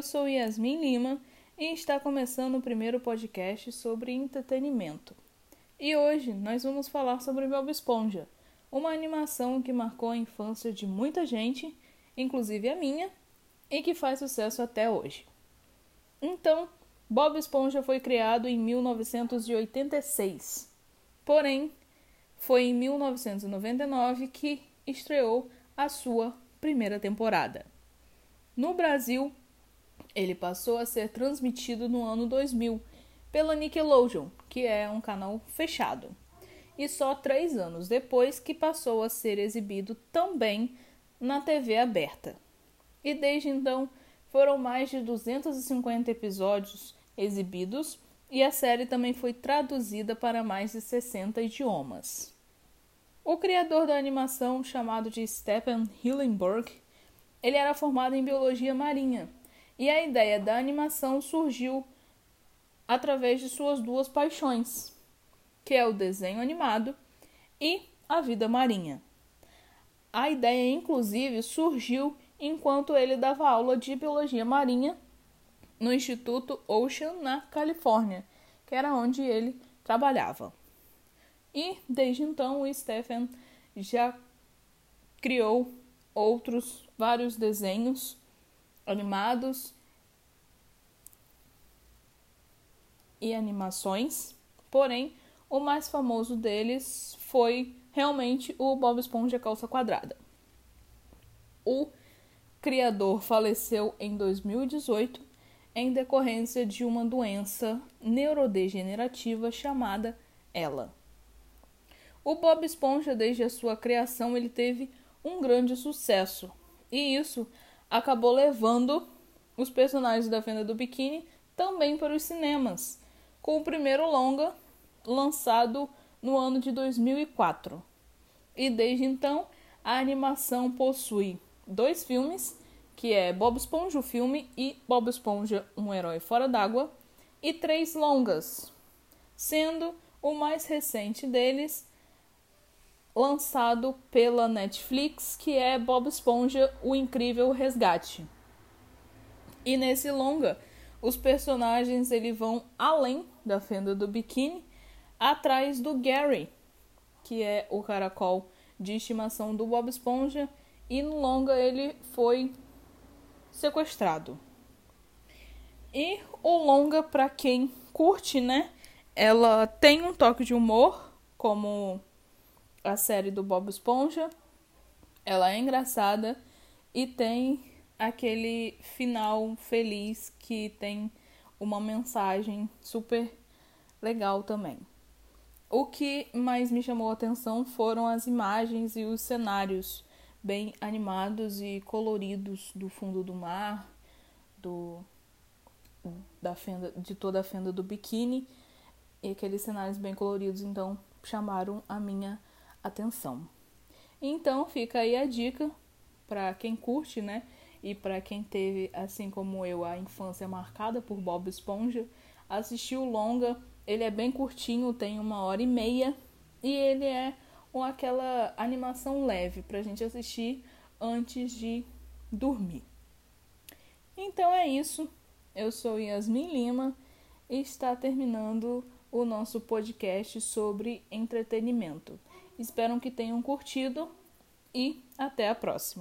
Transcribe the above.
Eu sou Yasmin Lima e está começando o primeiro podcast sobre entretenimento. E hoje nós vamos falar sobre Bob Esponja, uma animação que marcou a infância de muita gente, inclusive a minha, e que faz sucesso até hoje. Então, Bob Esponja foi criado em 1986. Porém, foi em 1999 que estreou a sua primeira temporada. No Brasil, ele passou a ser transmitido no ano 2000 pela Nickelodeon, que é um canal fechado, e só três anos depois que passou a ser exibido também na TV aberta. E desde então foram mais de 250 episódios exibidos e a série também foi traduzida para mais de 60 idiomas. O criador da animação, chamado de Stephen Hillenburg, ele era formado em biologia marinha e a ideia da animação surgiu através de suas duas paixões, que é o desenho animado e a vida marinha. A ideia, inclusive, surgiu enquanto ele dava aula de biologia marinha no Instituto Ocean, na Califórnia, que era onde ele trabalhava. E desde então o Stephen já criou outros vários desenhos animados e animações, porém o mais famoso deles foi realmente o Bob Esponja Calça Quadrada. O criador faleceu em 2018 em decorrência de uma doença neurodegenerativa chamada ELA. O Bob Esponja, desde a sua criação, ele teve um grande sucesso, e isso acabou levando os personagens da Fenda do Biquíni também para os cinemas, com o primeiro longa lançado no ano de 2004. E desde então, a animação possui dois filmes, que é Bob Esponja o filme e Bob Esponja um herói fora d'água, e três longas, sendo o mais recente deles lançado pela Netflix, que é Bob Esponja: O Incrível Resgate. E nesse longa, os personagens eles vão além da fenda do biquíni, atrás do Gary, que é o caracol de estimação do Bob Esponja, e no longa ele foi sequestrado. E o longa, para quem curte, né? Ela tem um toque de humor, como a série do Bob Esponja. Ela é engraçada e tem aquele final feliz que tem uma mensagem super legal também. O que mais me chamou a atenção foram as imagens e os cenários bem animados e coloridos do fundo do mar, do da fenda, de toda a fenda do biquíni e aqueles cenários bem coloridos então chamaram a minha atenção. Então fica aí a dica para quem curte, né? E para quem teve, assim como eu, a infância marcada por Bob Esponja, assistir o longa. Ele é bem curtinho, tem uma hora e meia e ele é com aquela animação leve para a gente assistir antes de dormir. Então é isso. Eu sou Yasmin Lima e está terminando o nosso podcast sobre entretenimento. Espero que tenham curtido e até a próxima.